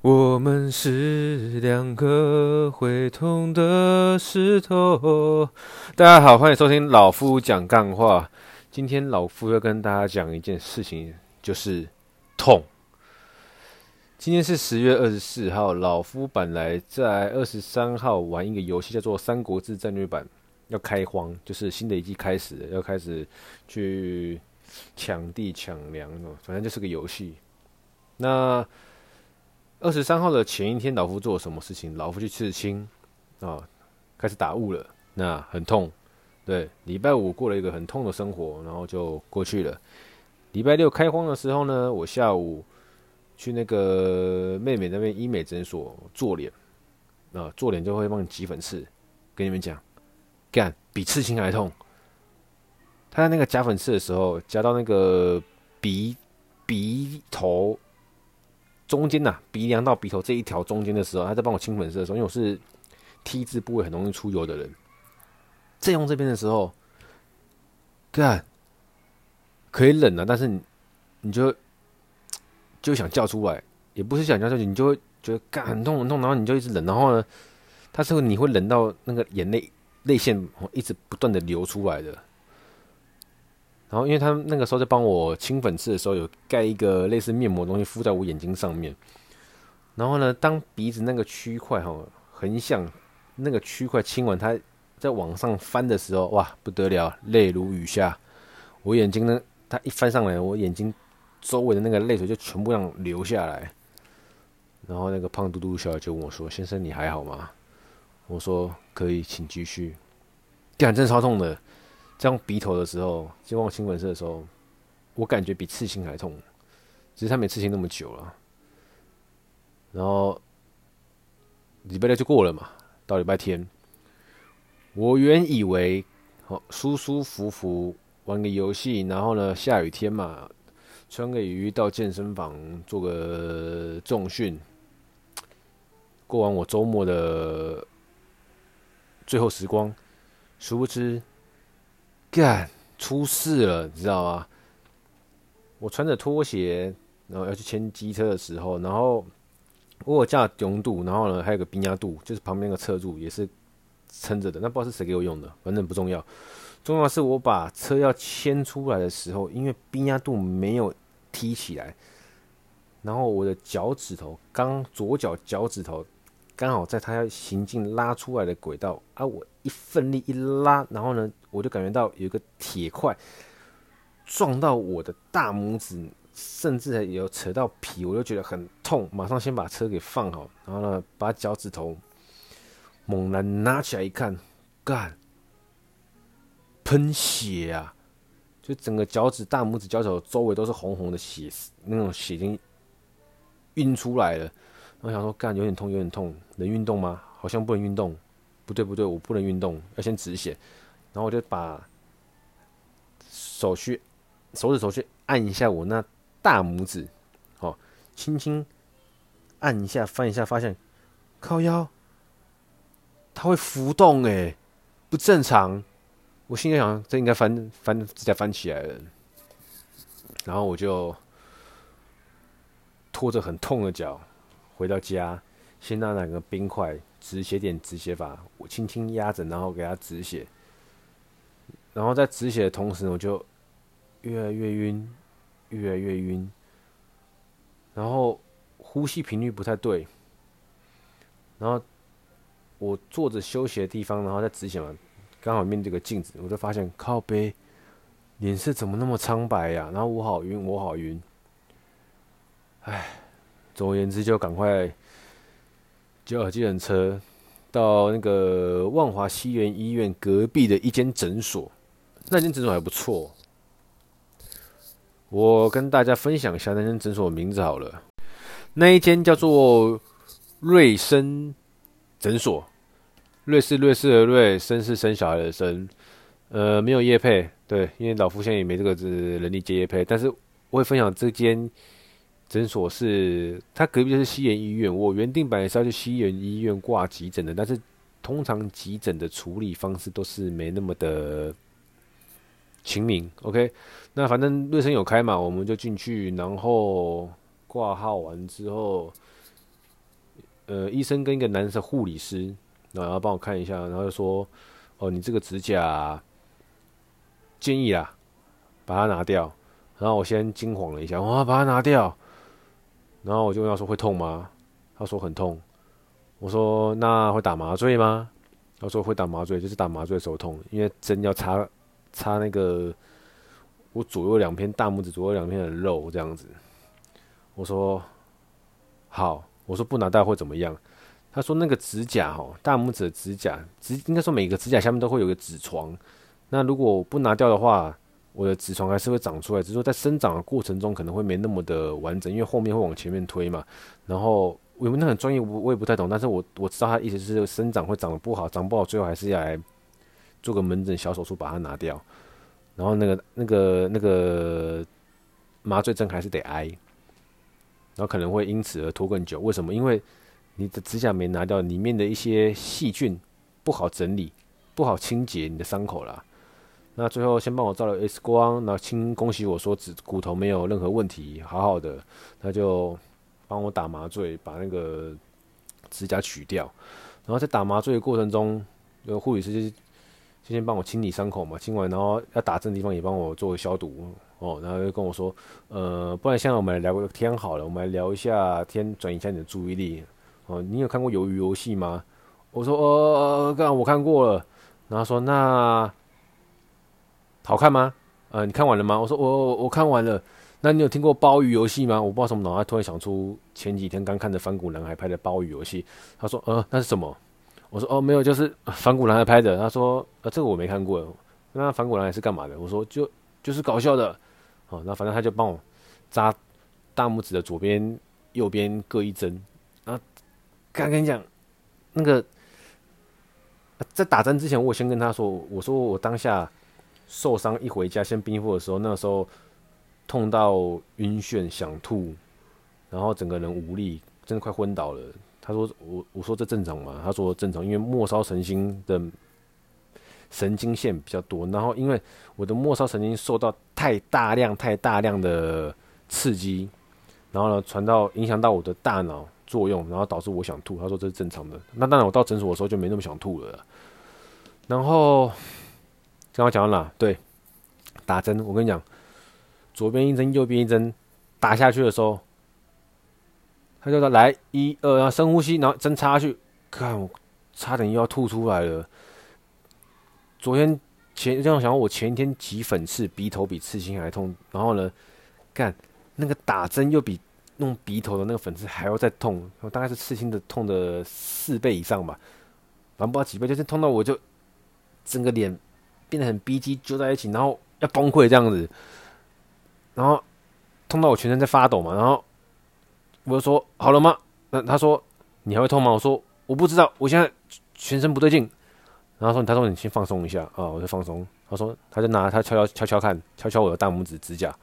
我们是两个会痛的石头。大家好，欢迎收听老夫讲干话。今天老夫要跟大家讲一件事情，就是痛。今天是十月二十四号，老夫本来在二十三号玩一个游戏，叫做《三国志战略版》，要开荒，就是新的一季开始，要开始去抢地抢粮，反正就是个游戏。那二十三号的前一天，老夫做了什么事情？老夫去刺青啊，开始打雾了，那很痛。对，礼拜五过了一个很痛的生活，然后就过去了。礼拜六开荒的时候呢，我下午去那个妹妹那边医美诊所做脸，啊，做脸就会帮你挤粉刺。跟你们讲，干比刺青还痛。他在那个夹粉刺的时候，夹到那个鼻鼻头。中间呐、鼻梁到鼻头这一条中间的时候，他在帮我清粉刺的时候，因为我是 T 字部位很容易出油的人，在用这边的时候，干可以忍啊，但是你你就就想叫出来，也不是想叫出来，你就会觉得干很痛很痛，然后你就一直忍，然后呢，他是你会忍到那个眼泪泪腺一直不断的流出来的。然后，因为他那个时候在帮我清粉刺的时候，有盖一个类似面膜的东西敷在我眼睛上面。然后呢，当鼻子那个区块哈横向那个区块清完，它在往上翻的时候，哇，不得了，泪如雨下。我眼睛呢，它一翻上来，我眼睛周围的那个泪水就全部让流下来。然后那个胖嘟嘟小姐就问我说：“先生，你还好吗？”我说：“可以，请继续。”干，真超痛的。这样鼻头的时候，就帮我清粉刺的时候，我感觉比刺青还痛，只是他没刺青那么久了。然后礼拜六就过了嘛，到礼拜天，我原以为好舒舒服服玩个游戏，然后呢，下雨天嘛，穿个雨衣到健身房做个重训，过完我周末的最后时光，殊不知。干出事了，你知道吗？我穿着拖鞋，然后要去牵机车的时候，然后我有架中度，然后呢还有个冰压度，就是旁边那个侧柱也是撑着的，那不知道是谁给我用的，反正不重要。重要是我把车要牵出来的时候，因为冰压度没有踢起来，然后我的脚趾头刚左脚脚趾头刚好在它要行进拉出来的轨道啊，我一奋力一拉，然后呢。我就感觉到有一个铁块撞到我的大拇指，甚至还有扯到皮，我就觉得很痛。马上先把车给放好，然后呢，把脚趾头猛然拿起来一看，干，喷血啊！就整个脚趾、大拇指、脚趾头周围都是红红的血，那种血已经晕出来了。我想说，干，有点痛，有点痛，能运动吗？好像不能运动。不对，不对，我不能运动，要先止血。然后我就把手去手指头去按一下我那大拇指，哦，轻轻按一下，翻一下，发现靠腰，它会浮动诶，不正常。我心里想，这应该翻翻指甲翻起来了。然后我就拖着很痛的脚回到家，先拿两个冰块止血点止血法，我轻轻压着，然后给它止血。然后在止血的同时，我就越来越晕，越来越晕。然后呼吸频率不太对。然后我坐着休息的地方，然后在止血嘛，刚好面对个镜子，我就发现靠背，脸色怎么那么苍白呀？然后我好晕，我好晕。唉，总而言之，就赶快叫计程车到那个万华西园医院隔壁的一间诊所。那间诊所还不错，我跟大家分享一下那间诊所的名字好了。那一间叫做瑞生诊所，瑞是瑞士的瑞，生是生小孩的生。呃，没有业配，对，因为老夫现在也没这个能力接业配。但是我会分享这间诊所是，它隔壁就是西园医院。我原定本来是要去西园医院挂急诊的，但是通常急诊的处理方式都是没那么的。清明，OK，那反正瑞生有开嘛，我们就进去，然后挂号完之后，呃医生跟一个男生护理师，然后帮我看一下，然后就说，哦，你这个指甲建议啦，把它拿掉。然后我先惊慌了一下，哇，把它拿掉。然后我就问他说会痛吗？他说很痛。我说那会打麻醉吗？他说会打麻醉，就是打麻醉的时候痛，因为针要插插那个我左右两片大拇指左右两片的肉这样子。我说好，我说不拿掉会怎么样？他说那个指甲哦，大拇指的指甲，指应该说每个指甲下面都会有个指床，那如果不拿掉的话，我的指床还是会长出来，只是说在生长的过程中可能会没那么的完整，因为后面会往前面推嘛。然后我有没有那很专业，我我也不太懂，但是我我知道他意思是生长会长得不好，长不好最后还是要来做个门诊小手术把它拿掉。然后那个那个那个麻醉针还是得挨，然后可能会因此而拖更久。为什么？因为你的指甲没拿掉，里面的一些细菌不好整理，不好清洁你的伤口啦。那最后先帮我照了 X 光，那亲恭喜我说指骨头没有任何问题，好好的，那就帮我打麻醉，把那个指甲取掉。然后在打麻醉的过程中，有护理师就先帮我清理伤口嘛，清完然后要打针的地方也帮我做消毒哦，然后又跟我说，呃，不然现在我们来聊个天好了，我们来聊一下天，转移一下你的注意力哦。你有看过鱿鱼游戏吗？我说呃，刚刚我看过了。然后说那。好看吗？呃，你看完了吗？我说我我，我看完了。那你有听过鲍鱼游戏吗？我不知道什么脑袋突然想出前几天刚看的反骨男孩拍的鲍鱼游戏。他说呃，那是什么？我说哦，没有，就是反骨男孩拍的。他说呃，这个我没看过。那反骨男孩是干嘛的？我说就就是搞笑的。好，那反正他就帮我扎大拇指的左边、右边各一针。啊，刚跟你讲那个在打针之前，我先跟他说，我说我当下。受伤一回家先冰敷的时候，那时候痛到晕眩、想吐，然后整个人无力，真的快昏倒了。他说：“我我说这正常吗？”他说：“正常，因为末梢神经的神经线比较多，然后因为我的末梢神经受到太大量、太大量的刺激，然后呢传到影响到我的大脑作用，然后导致我想吐。”他说这是正常的。那当然，我到诊所的时候就没那么想吐了。然后。刚刚讲到哪？对，打针。我跟你讲，左边一针，右边一针，打下去的时候，他就说：“来，一二，然后深呼吸，然后针插下去。”看，我差点又要吐出来了。昨天前这样想，我前一天挤粉刺，鼻头比刺青还痛。然后呢，看那个打针又比弄鼻头的那个粉刺还要再痛，大概是刺青的痛的四倍以上吧，反正不知道几倍，就是痛到我就整个脸。变得很逼急，揪在一起，然后要崩溃这样子，然后痛到我全身在发抖嘛，然后我就说好了吗？那他说你还会痛吗？我说我不知道，我现在全身不对劲。然后说他说你先放松一下啊，我就放松。他说他就拿他敲敲敲敲看，敲敲我的大拇指指甲。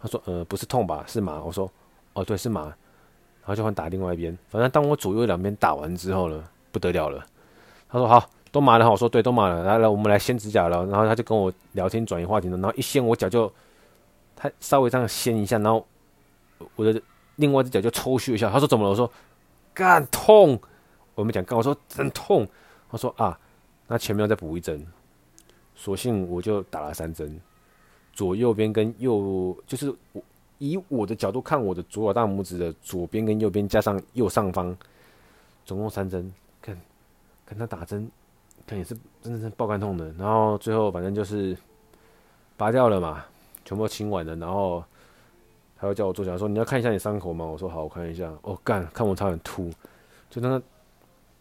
他说呃不是痛吧，是麻。我说哦对是麻。然后就换打另外一边。反正当我左右两边打完之后呢，不得了了。他说好。都麻了，我说对，都麻了。来来，我们来掀指甲了。然后他就跟我聊天，转移话题了。然后一掀我脚就，他稍微这样掀一下，然后我的另外一只脚就抽搐一下。他说怎么了？我说干痛。我们讲干，我说真痛。他说啊，那前面要再补一针。索性我就打了三针，左右边跟右，就是我以我的角度看，我的左脚大拇指的左边跟右边加上右上方，总共三针。看，看他打针。也是真的是爆肝痛的，然后最后反正就是拔掉了嘛，全部清完了，然后他又叫我坐下来说，你要看一下你伤口吗？我说好，我看一下。哦干，看我差点吐，就那个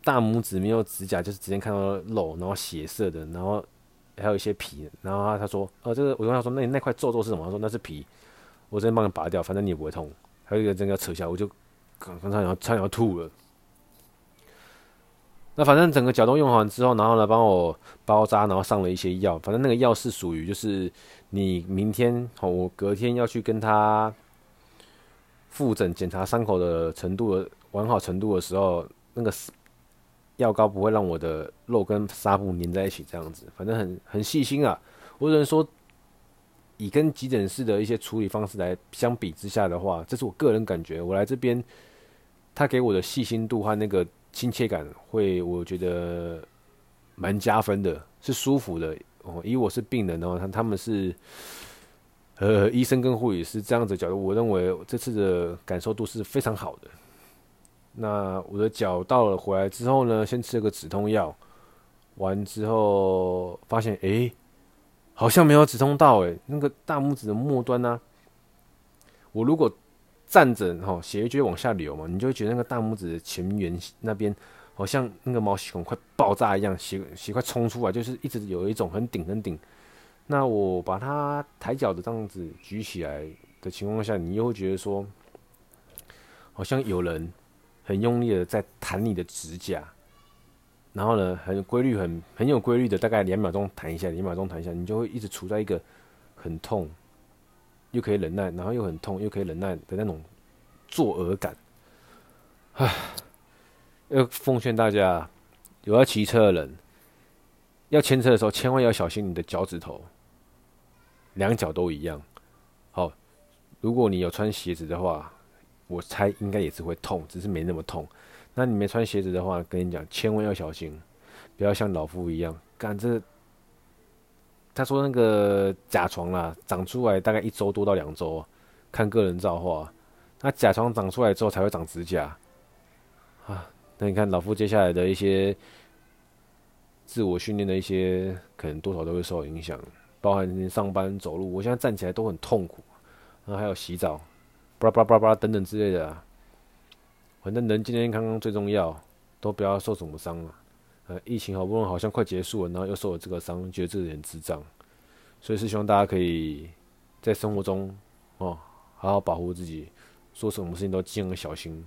大拇指没有指甲，就是直接看到肉，然后血色的，然后还有一些皮。然后他说，哦这个我跟他说，那你那块皱皱是什么？他说那是皮，我直接帮你拔掉，反正你也不会痛。还有一个真的要扯下，我就刚刚差点要差点要吐了。那反正整个脚都用完之后，然后呢，帮我包扎，然后上了一些药。反正那个药是属于就是你明天哦，我隔天要去跟他复诊检查伤口的程度完好程度的时候，那个药膏不会让我的肉跟纱布粘在一起，这样子。反正很很细心啊。我只能说，以跟急诊室的一些处理方式来相比之下的话，这是我个人感觉。我来这边他给我的细心度和那个亲切感，会我觉得蛮加分的，是舒服的哦。以我是病人的话，他他们是呃医生跟护理师这样子角度，我认为这次的感受度是非常好的。那我的脚到了回来之后呢，先吃了个止痛药，完之后发现哎、好像没有止痛到哎，那个大拇指的末端呢、我如果站着哈，血液就会往下流嘛，你就会觉得那个大拇指的前缘那边好像那个毛细孔快爆炸一样，血血快冲出来，就是一直有一种很顶很顶。那我把它抬脚的这样子举起来的情况下，你又会觉得说，好像有人。很用力的在弹你的指甲，然后呢，很规律、很很有规律的，大概两秒钟弹一下，两秒钟弹一下，你就会一直处在一个很痛，又可以忍耐，然后又很痛，又可以忍耐的那种作呕感。唉，要奉劝大家，有要骑车的人，要牵车的时候，千万要小心你的脚趾头，两脚都一样。好，如果你有穿鞋子的话。我猜应该也是会痛，只是没那么痛。那你没穿鞋子的话，跟你讲，千万要小心，不要像老夫一样干这。他说那个甲床啦，长出来大概一周多到两周，看个人造化。那甲床长出来之后才会长指甲啊。那你看老夫接下来的一些自我训练的一些，可能多少都会受影响，包含上班走路，我现在站起来都很痛苦。然后还有洗澡。巴拉巴拉巴拉等等之类的啊，反正人健健康康最重要，都不要受什么伤了。呃，疫情好不容易好像快结束了，然后又受了这个伤，觉得自己很智障。所以是希望大家可以在生活中哦，好好保护自己，做什么事情都尽量小心。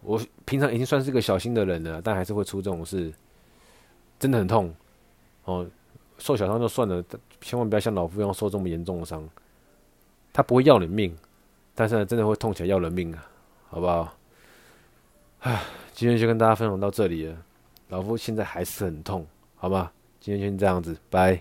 我平常已经算是个小心的人了，但还是会出这种事，真的很痛哦。受小伤就算了，千万不要像老夫一样受这么严重的伤，他不会要你命。但是呢，真的会痛起来要人命啊，好不好？唉，今天就跟大家分享到这里了。老夫现在还是很痛，好吗？今天先这样子，拜。